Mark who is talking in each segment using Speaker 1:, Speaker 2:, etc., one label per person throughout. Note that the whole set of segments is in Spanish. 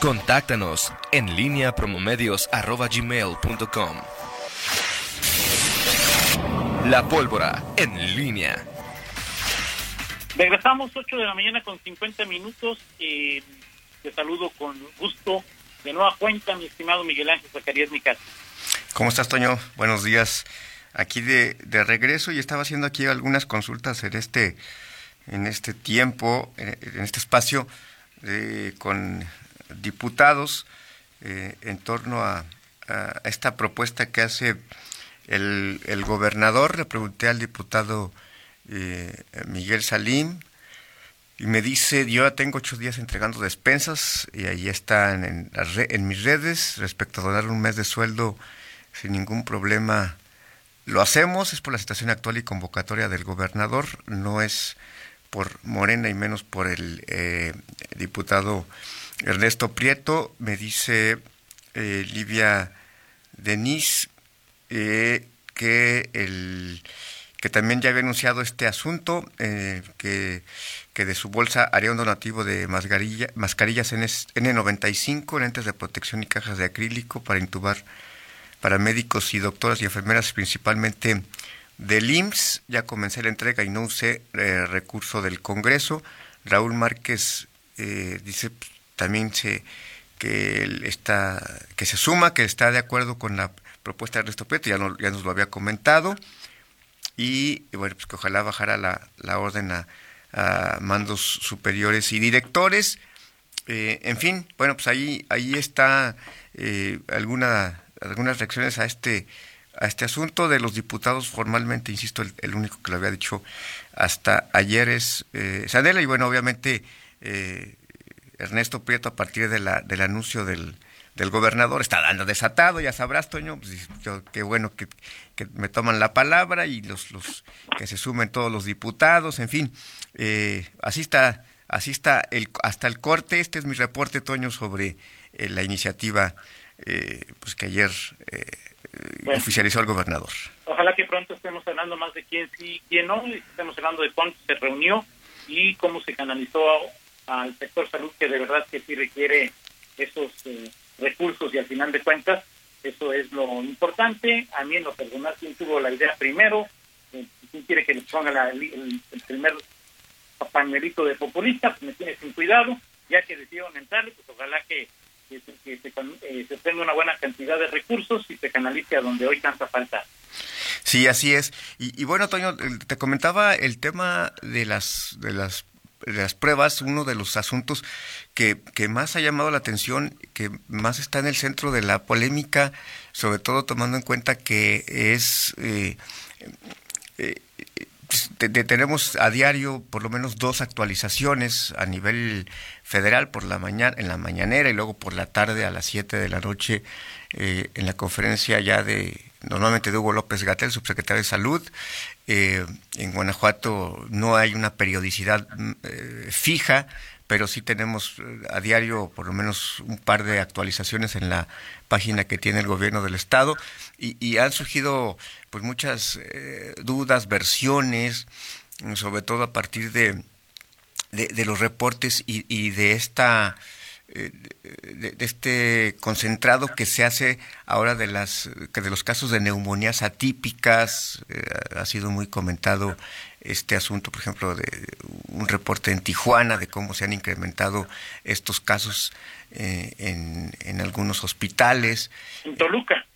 Speaker 1: Contáctanos en línea promomedios.com. La pólvora en línea.
Speaker 2: Regresamos 8 de la mañana con 50 minutos. Eh, te saludo con gusto. De nueva cuenta, mi estimado Miguel Ángel Zacarías Mical.
Speaker 3: ¿Cómo estás, Toño? Buenos días. Aquí de, de regreso y estaba haciendo aquí algunas consultas en este, en este tiempo, en este espacio, eh, con diputados eh, en torno a, esta propuesta que hace el, gobernador. Le pregunté al diputado eh, Miguel Salim y me dice, yo ya tengo ocho días entregando despensas y ahí están en, en mis redes respecto a donar un mes de sueldo sin ningún problema. Lo hacemos, es por la situación actual y convocatoria del gobernador, no es por Morena y menos por el eh, diputado Ernesto Prieto. Me dice eh, Livia Denis eh, que el que también ya había anunciado este asunto, que, que, de su bolsa haría un donativo de mascarilla, mascarillas N95, lentes de protección y cajas de acrílico para intubar para médicos y doctoras y enfermeras principalmente del IMSS, ya comencé la entrega y no usé eh, recurso del Congreso. Raúl Márquez eh, dice también se, que está que se suma, que está de acuerdo con la propuesta de Ernesto Prieto, ya, ya nos lo había comentado, y, bueno, pues que ojalá bajara la, la orden a, mandos superiores y directores. Eh, en fin, bueno, pues ahí, ahí está alguna, algunas reacciones a este a este asunto. De los diputados formalmente, insisto, el, único que lo había dicho hasta ayer es eh, Sanela y bueno, obviamente eh, Ernesto Prieto a partir de la, del anuncio del, del gobernador está dando desatado, ya sabrás, Toño, pues, qué bueno que, que, me toman la palabra y los, los que se sumen todos los diputados, en fin, eh, así está, así está el, hasta el corte, este es mi reporte, Toño, sobre eh, la iniciativa eh, pues que ayer oficializó el gobernador.
Speaker 2: Ojalá que pronto estemos hablando más de quién sí, quién no, y estemos hablando de cuánto se reunió y cómo se canalizó al sector salud, que de verdad que sí requiere esos eh, recursos y al final de cuentas, eso es lo importante. A mí en lo personal, quien tuvo la idea primero, eh, quien quiere que le ponga el, primer pañuelito de populista, pues me tiene sin cuidado, ya que decidieron entrarle, pues ojalá que que, se, eh, se tenga una buena cantidad de recursos y se canalice a donde hoy tanta falta.
Speaker 3: Sí, así es. Y, bueno, Toño, te comentaba el tema de las de las las pruebas, uno de los asuntos que, que, más ha llamado la atención, que más está en el centro de la polémica, sobre todo tomando en cuenta que es eh, eh, tenemos a diario por lo menos dos actualizaciones a nivel federal por la mañana en la mañanera y luego por la tarde a las 7 de la noche eh, en la conferencia ya de normalmente de Hugo López Gatel, subsecretario de Salud. Eh, en Guanajuato no hay una periodicidad mm, eh, fija, pero sí tenemos a diario por lo menos un par de actualizaciones en la página que tiene el gobierno del estado y, han surgido pues muchas dudas, versiones, sobre todo a partir de de, los reportes y, de esta eh, de, este concentrado que se hace ahora de las de los casos de neumonías atípicas eh, ha sido muy comentado este asunto por ejemplo de un reporte en Tijuana de cómo se han incrementado estos casos eh, en, en algunos hospitales.
Speaker 2: En Toluca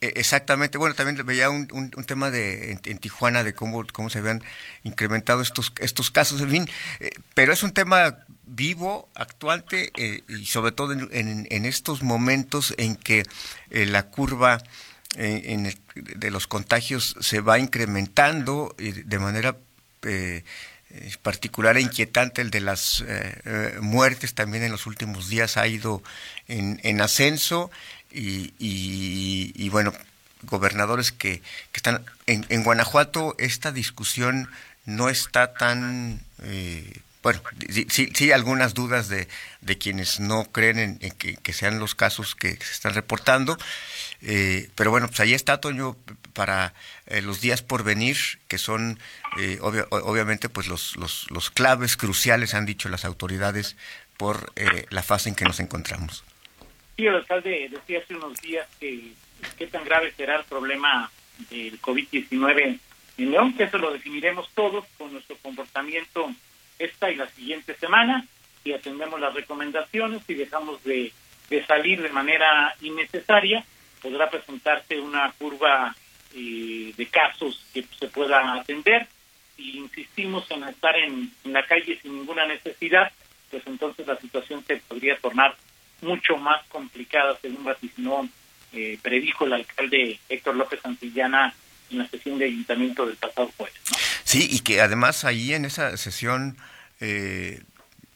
Speaker 3: exactamente, bueno, también veía un, un, tema de en, Tijuana de cómo, cómo se habían incrementado estos, estos casos, en eh, pero es un tema vivo, actuante eh, y sobre todo en, en, estos momentos en que eh, la curva de los contagios se va incrementando de manera particular e inquietante el de las muertes también en los últimos días ha ido en, en ascenso y, y, bueno, gobernadores que, están en, Guanajuato, esta discusión no está tan... Eh, bueno, sí, algunas dudas de, de quienes no creen en, que, sean los casos que se están reportando, eh, pero bueno, pues ahí está, Toño, para eh, los días por venir, que son obviamente pues los, los, los claves cruciales, han dicho las autoridades, por la fase en que nos encontramos.
Speaker 2: Sí, el alcalde decía hace unos días que qué tan grave será el problema del COVID-19 en León, que eso lo definiremos todos con nuestro comportamiento esta y la siguiente semana, y atendemos las recomendaciones y dejamos de, salir de manera innecesaria, podrá presentarse una curva eh, de casos que se pueda atender. Si insistimos en estar en, en la calle sin ninguna necesidad, pues entonces la situación se podría tornar mucho más complicada, según vaticinó, eh, predijo el alcalde Héctor López Santillana en la sesión de ayuntamiento del pasado jueves.
Speaker 3: Sí, y que además ahí en esa sesión, eh,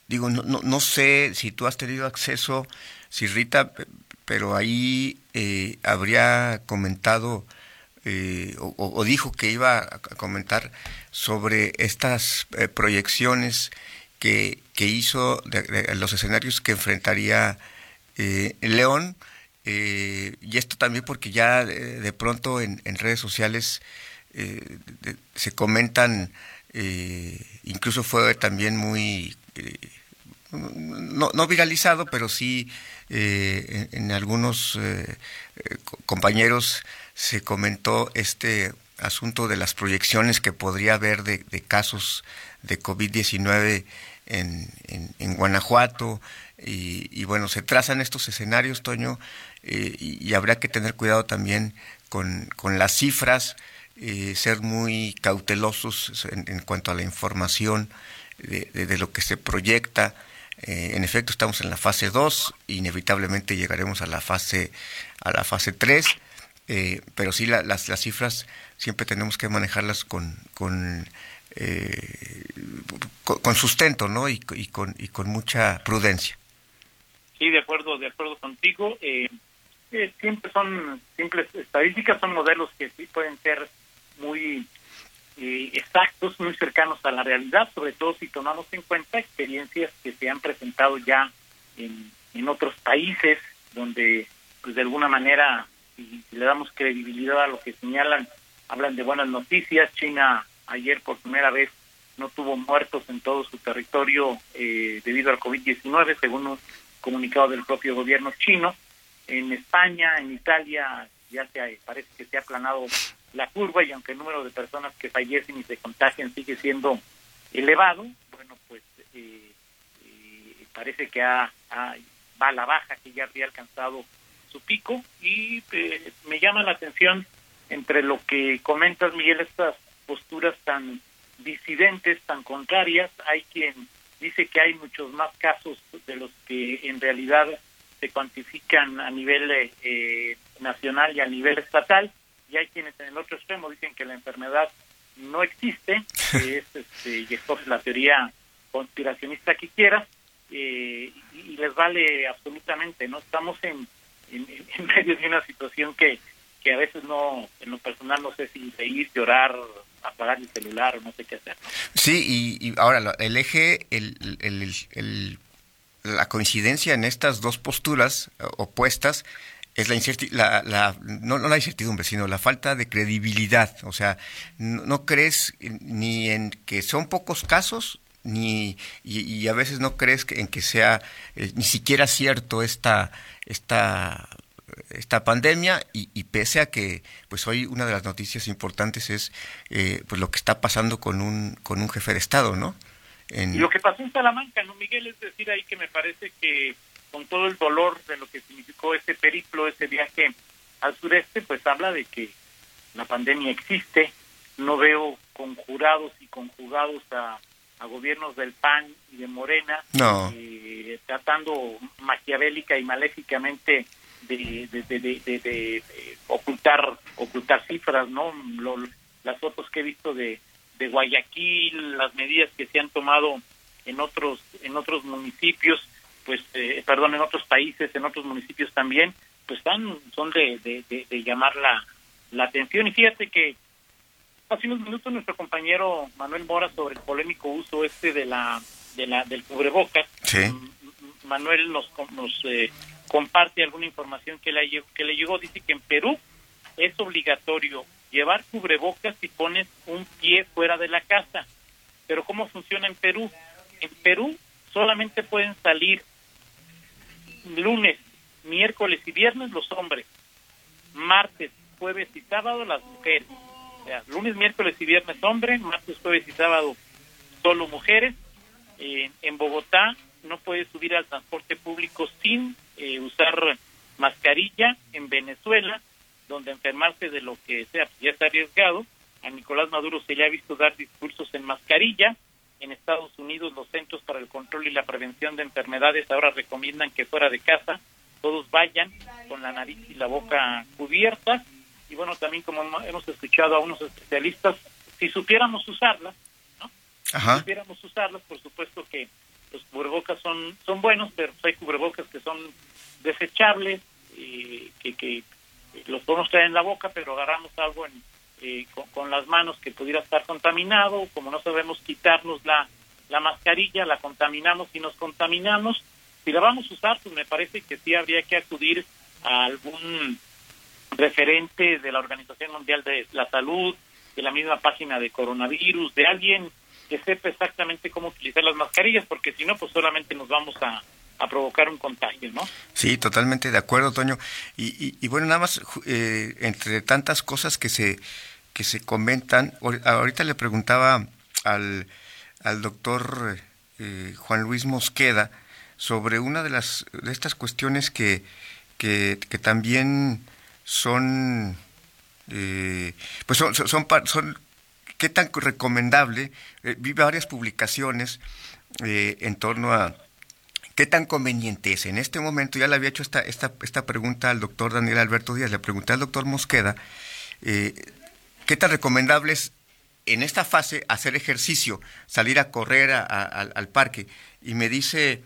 Speaker 3: digo, no, no, sé si tú has tenido acceso, si Rita, pero ahí eh, habría comentado o, dijo que iba a comentar sobre estas proyecciones que, hizo de, los escenarios que enfrentaría eh, León. Eh, y esto también porque ya de, pronto en, redes sociales eh, se comentan, incluso fue también muy, no, no, viralizado, pero sí en, algunos compañeros se comentó este asunto de las proyecciones que podría haber de, de casos de COVID-19 en, en, Guanajuato. Y, bueno, se trazan estos escenarios, Toño, eh, y, habrá que tener cuidado también con, con las cifras, eh, ser muy cautelosos en, cuanto a la información de, lo que se proyecta. Eh, en efecto, estamos en la fase 2, inevitablemente llegaremos a la fase, a la fase 3. pero sí las, las cifras siempre tenemos que manejarlas con, con eh, con, sustento, ¿no? Y, con, y con mucha prudencia.
Speaker 2: Sí, de acuerdo, de acuerdo contigo. Eh, eh, siempre son simples estadísticas, son modelos que sí pueden ser muy eh, exactos, muy cercanos a la realidad, sobre todo si tomamos en cuenta experiencias que se han presentado ya en, en otros países, donde pues de alguna manera, si le damos credibilidad a lo que señalan, hablan de buenas noticias. China ayer por primera vez no tuvo muertos en todo su territorio eh, debido al COVID-19, según un comunicado del propio gobierno chino. En España, en Italia, ya se parece que se ha aplanado la curva y aunque el número de personas que fallecen y se contagian sigue siendo elevado, bueno, pues eh, eh, parece que ha, va a la baja, que ya había alcanzado su pico y me llama la atención entre lo que comentas, Miguel, estas posturas tan disidentes, tan contrarias. Hay quien dice que hay muchos más casos de los que en realidad se cuantifican a nivel eh, nacional y a nivel estatal, y hay quienes en el otro extremo dicen que la enfermedad no existe, que es, este, y esto es la teoría conspiracionista que quiera, eh, y, les vale absolutamente, ¿no? Estamos en, en, medio de una situación que, que a veces no, en lo personal no sé si reír, llorar, apagar el celular o no sé qué hacer.
Speaker 3: Sí, y, ahora el eje, el, el, la coincidencia en estas dos posturas eh, opuestas es la, la, la no, no, la incertidumbre, sino la falta de credibilidad. O sea, no, crees ni en que son pocos casos, ni y, a veces no crees que, en que sea eh, ni siquiera cierto esta, esta esta pandemia y, pese a que pues hoy una de las noticias importantes es eh, pues lo que está pasando con un con un jefe de estado no
Speaker 2: y lo que pasó en Salamanca no Miguel es decir ahí que me parece que con todo el dolor de lo que significó ese periplo ese viaje al sureste pues habla de que la pandemia existe. No veo conjurados y conjugados a, a gobiernos del PAN y de Morena eh, tratando maquiavélica y maléficamente de, de, ocultar ocultar cifras, ¿no? las fotos que he visto de, de Guayaquil, las medidas que se han tomado en otros en otros municipios, pues eh, perdón, en otros países, en otros municipios también, pues están son de, de, llamar la, la atención y fíjate que hace unos minutos nuestro compañero Manuel Mora sobre el polémico uso este de la de la del cubrebocas. Manuel nos nos eh, comparte alguna información que le, que le llegó, dice que en Perú es obligatorio llevar cubrebocas si pones un pie fuera de la casa. Pero ¿cómo funciona en Perú? En Perú solamente pueden salir lunes, miércoles y viernes los hombres, martes, jueves y sábado las mujeres. O sea, lunes, miércoles y viernes hombres, martes, jueves y sábado solo mujeres. en Bogotá no puede subir al transporte público sin eh, usar mascarilla. En Venezuela, donde enfermarse de lo que sea ya está arriesgado, a Nicolás Maduro se le ha visto dar discursos en mascarilla. En Estados Unidos, los Centros para el Control y la Prevención de Enfermedades ahora recomiendan que fuera de casa todos vayan con la nariz y la boca cubiertas. Y bueno, también como hemos escuchado a unos especialistas, si supiéramos usarlas, ¿no? Si supiéramos usarlas, por supuesto que los cubrebocas son, son buenos, pero hay cubrebocas que son desechables, y que, que los podemos traer en la boca, pero agarramos algo en, eh, con, las manos que pudiera estar contaminado, como no sabemos quitarnos la, la mascarilla, la contaminamos y nos contaminamos. Si la vamos a usar, pues me parece que sí habría que acudir a algún referente de la Organización Mundial de la Salud, de la misma página de coronavirus, de alguien que sepa exactamente cómo utilizar las mascarillas, porque si no, pues solamente nos vamos a, a provocar un contagio, ¿no?
Speaker 3: Sí, totalmente de acuerdo, Toño. Y, y, bueno, nada más, eh, entre tantas cosas que se, que se comentan, ahorita le preguntaba al, al doctor eh, Juan Luis Mosqueda sobre una de las de estas cuestiones que, que, también son, eh, pues son, son, son, qué tan recomendable, vi varias publicaciones en torno a ¿Qué tan conveniente es? En este momento ya le había hecho esta, esta, esta pregunta al doctor Daniel Alberto Díaz, le pregunté al doctor Mosqueda, eh, ¿qué tan recomendable es en esta fase hacer ejercicio, salir a correr al parque? Y me dice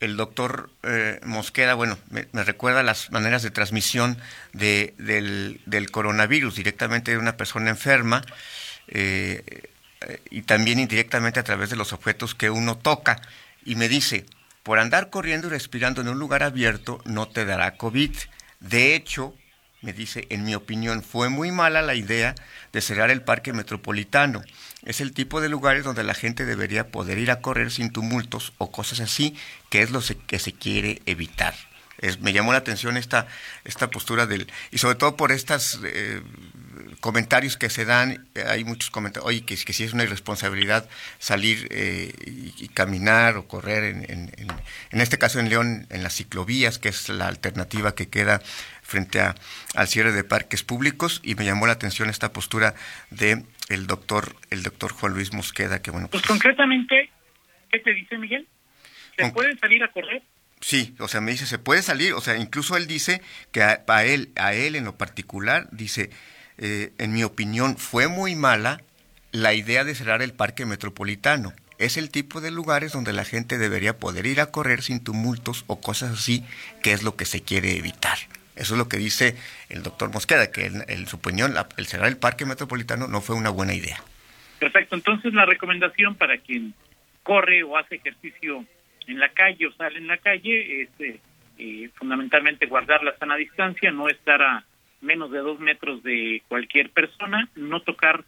Speaker 3: el doctor eh, Mosqueda, bueno, me, recuerda las maneras de transmisión de, del, coronavirus directamente de una persona enferma eh, y también indirectamente a través de los objetos que uno toca. Y me dice, por andar corriendo y respirando en un lugar abierto no te dará COVID. De hecho, me dice, en mi opinión, fue muy mala la idea de cerrar el parque metropolitano. Es el tipo de lugares donde la gente debería poder ir a correr sin tumultos o cosas así, que es lo que se quiere evitar. Me llamó la atención esta, esta postura del... Y sobre todo por estos eh, comentarios que se dan, eh, hay muchos comentarios, oye, que, que si es una irresponsabilidad salir eh, y, caminar o correr, en, en, en, este caso en León, en las ciclovías, que es la alternativa que queda frente a, al cierre de parques públicos, y me llamó la atención esta postura de el doctor, el doctor Juan Luis Mosqueda, que bueno.
Speaker 2: Pues, pues concretamente, ¿qué te dice Miguel? ¿Se puede salir a correr?
Speaker 3: Sí, o sea, me dice, se puede salir, o sea, incluso él dice que a, él, a él en lo particular, dice, eh, en mi opinión, fue muy mala la idea de cerrar el parque metropolitano. Es el tipo de lugares donde la gente debería poder ir a correr sin tumultos o cosas así, que es lo que se quiere evitar. Eso es lo que dice el doctor Mosqueda, que en, su opinión el cerrar el parque metropolitano no fue una buena idea.
Speaker 2: Perfecto, entonces la recomendación para quien corre o hace ejercicio en la calle o sale en la calle es eh, fundamentalmente guardar la sana distancia, no estar a menos de dos metros de cualquier persona, no tocar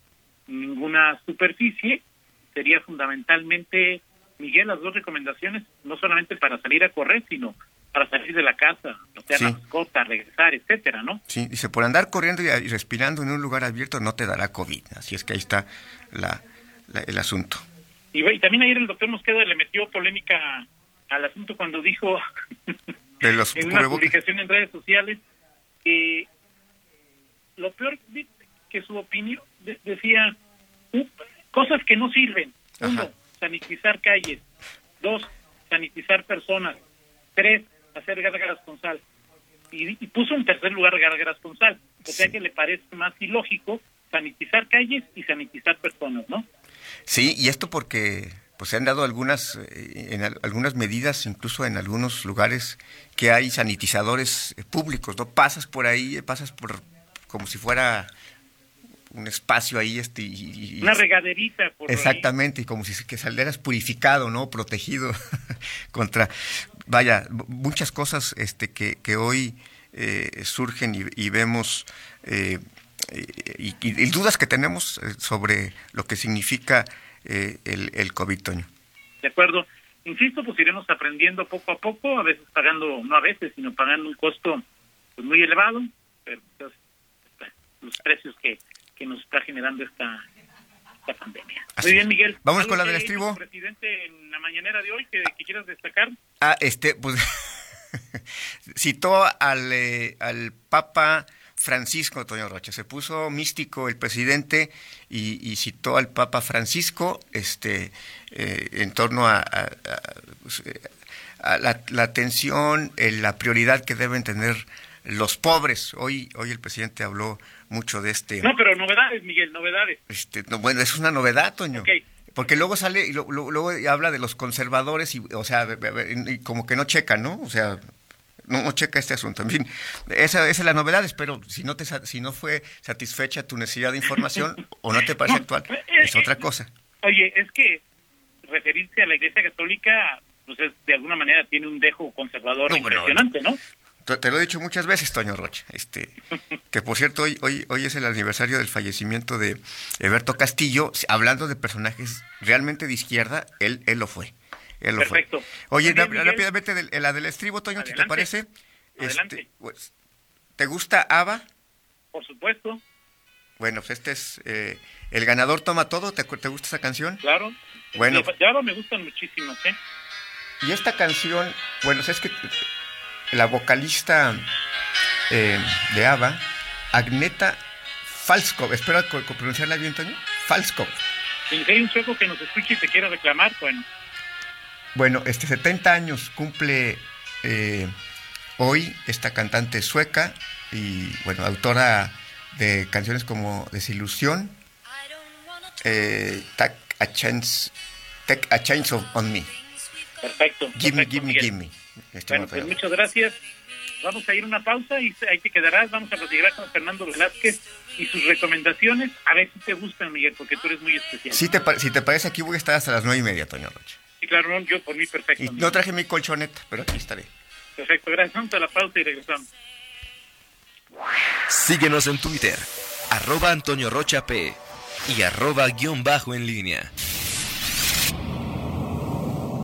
Speaker 2: ninguna superficie, sería fundamentalmente, Miguel, las dos recomendaciones, no solamente para salir a correr, sino para salir de la casa, o sea, la mascota, regresar, etcétera, ¿no?
Speaker 3: Sí, dice, por andar corriendo y, respirando en un lugar abierto no te dará COVID, así es que ahí está la, el asunto.
Speaker 2: Y, también ayer el doctor Mosqueda le metió polémica al asunto cuando dijo en una publicación en redes sociales que lo peor que su opinión decía cosas que no sirven. Uno, sanitizar calles. Dos, sanitizar personas. Tres, hacer gárgaras con sal. Y, puso en tercer lugar gárgaras con sal. O sea que le parece más ilógico sanitizar calles y sanitizar personas, ¿no?
Speaker 3: Sí, y esto porque pues se han dado algunas eh, en algunas medidas incluso en algunos lugares que hay sanitizadores eh, públicos, ¿no? Pasas por ahí, pasas por como si fuera un espacio ahí este y,
Speaker 2: una regaderita
Speaker 3: por exactamente y como si que salieras purificado no protegido contra vaya muchas cosas este que, que hoy eh, surgen y, vemos eh, y, dudas que tenemos eh, sobre lo que significa el, el COVID, Toño.
Speaker 2: De acuerdo. insisto, pues iremos aprendiendo poco a poco, a veces pagando, no a veces, sino pagando un costo pues, muy elevado, pero pues, los precios que, que nos está generando esta, esta pandemia.
Speaker 3: Así
Speaker 2: muy bien. Miguel.
Speaker 3: Vamos
Speaker 2: ¿Algo
Speaker 3: con la del estribo.
Speaker 2: presidente en la mañanera de hoy que, que quieras destacar?
Speaker 3: Ah, este, pues citó al, eh, al Papa Francisco, Toño Rocha. Se puso místico el presidente y, y citó al Papa Francisco este, eh, en torno a, a- a, a la, la atención, eh, la prioridad que deben tener los pobres. Hoy, hoy el presidente habló mucho de este...
Speaker 2: No, pero novedades, Miguel, novedades.
Speaker 3: Este, no, bueno, es una novedad, Toño. Porque luego sale y lo- lo- luego habla de los conservadores y, o sea, como que no checa, ¿no? O sea, no, checa este asunto. En fin, esa, esa es la novedad. Espero, si no te si no fue satisfecha tu necesidad de información o no te parece
Speaker 2: No,
Speaker 3: actual,
Speaker 2: eh,
Speaker 3: es otra cosa.
Speaker 2: Oye, es que referirse a la Iglesia Católica, pues es, de alguna manera tiene un dejo conservador
Speaker 3: No,
Speaker 2: impresionante, ¿no?
Speaker 3: Te, te lo he dicho muchas veces, Toño Rocha. Este, que por cierto, hoy, hoy, hoy es el aniversario del fallecimiento de Eberto Castillo. Hablando de personajes realmente de izquierda, él, él lo fue. Él lo
Speaker 2: Perfecto.
Speaker 3: fue. Oye,
Speaker 2: bien, Miguel.
Speaker 3: rápidamente del- la del estribo, Toño, si te
Speaker 2: Adelante.
Speaker 3: parece.
Speaker 2: Adelante.
Speaker 3: Este, pues, ¿Te gusta ABBA?
Speaker 2: Por supuesto,
Speaker 3: Bueno, pues este es eh, El ganador toma todo. ¿Te, te gusta esa canción?
Speaker 2: claro.
Speaker 3: Bueno.
Speaker 2: Sí, ya me gustan muchísimo, ¿eh?
Speaker 3: Y esta canción, bueno, es que la vocalista eh, de ABBA, Agneta Falskov, espero pronunciarla bien, Toño, Falskov.
Speaker 2: Si hay un sueco que nos escuche y te quiera reclamar, bueno,
Speaker 3: Bueno, este 70 años cumple eh, hoy esta cantante sueca y, bueno, autora de canciones como Desilusión, eh, Take a Chance, Take a Chance of- on Me,
Speaker 2: perfecto.
Speaker 3: Give Me,
Speaker 2: perfecto,
Speaker 3: Give Me,
Speaker 2: Miguel.
Speaker 3: Give Me. estimado
Speaker 2: Bueno, pues muchas gracias. Vamos a ir a una pausa y ahí te quedarás. Vamos a platicar con Fernando Velázquez y sus recomendaciones. A ver si te gustan, Miguel, porque tú eres muy especial.
Speaker 3: Si te, si te parece, aquí voy a estar hasta las nueve y media, Toño Rocha.
Speaker 2: Sí, claro, no, yo por mí perfecto.
Speaker 3: Y no traje mi colchoneta, pero aquí estaré.
Speaker 2: Perfecto, gracias. Vamos a la pausa y regresamos.
Speaker 1: Síguenos en Twitter, arroba Antonio Rocha P y arroba guion bajo en línea.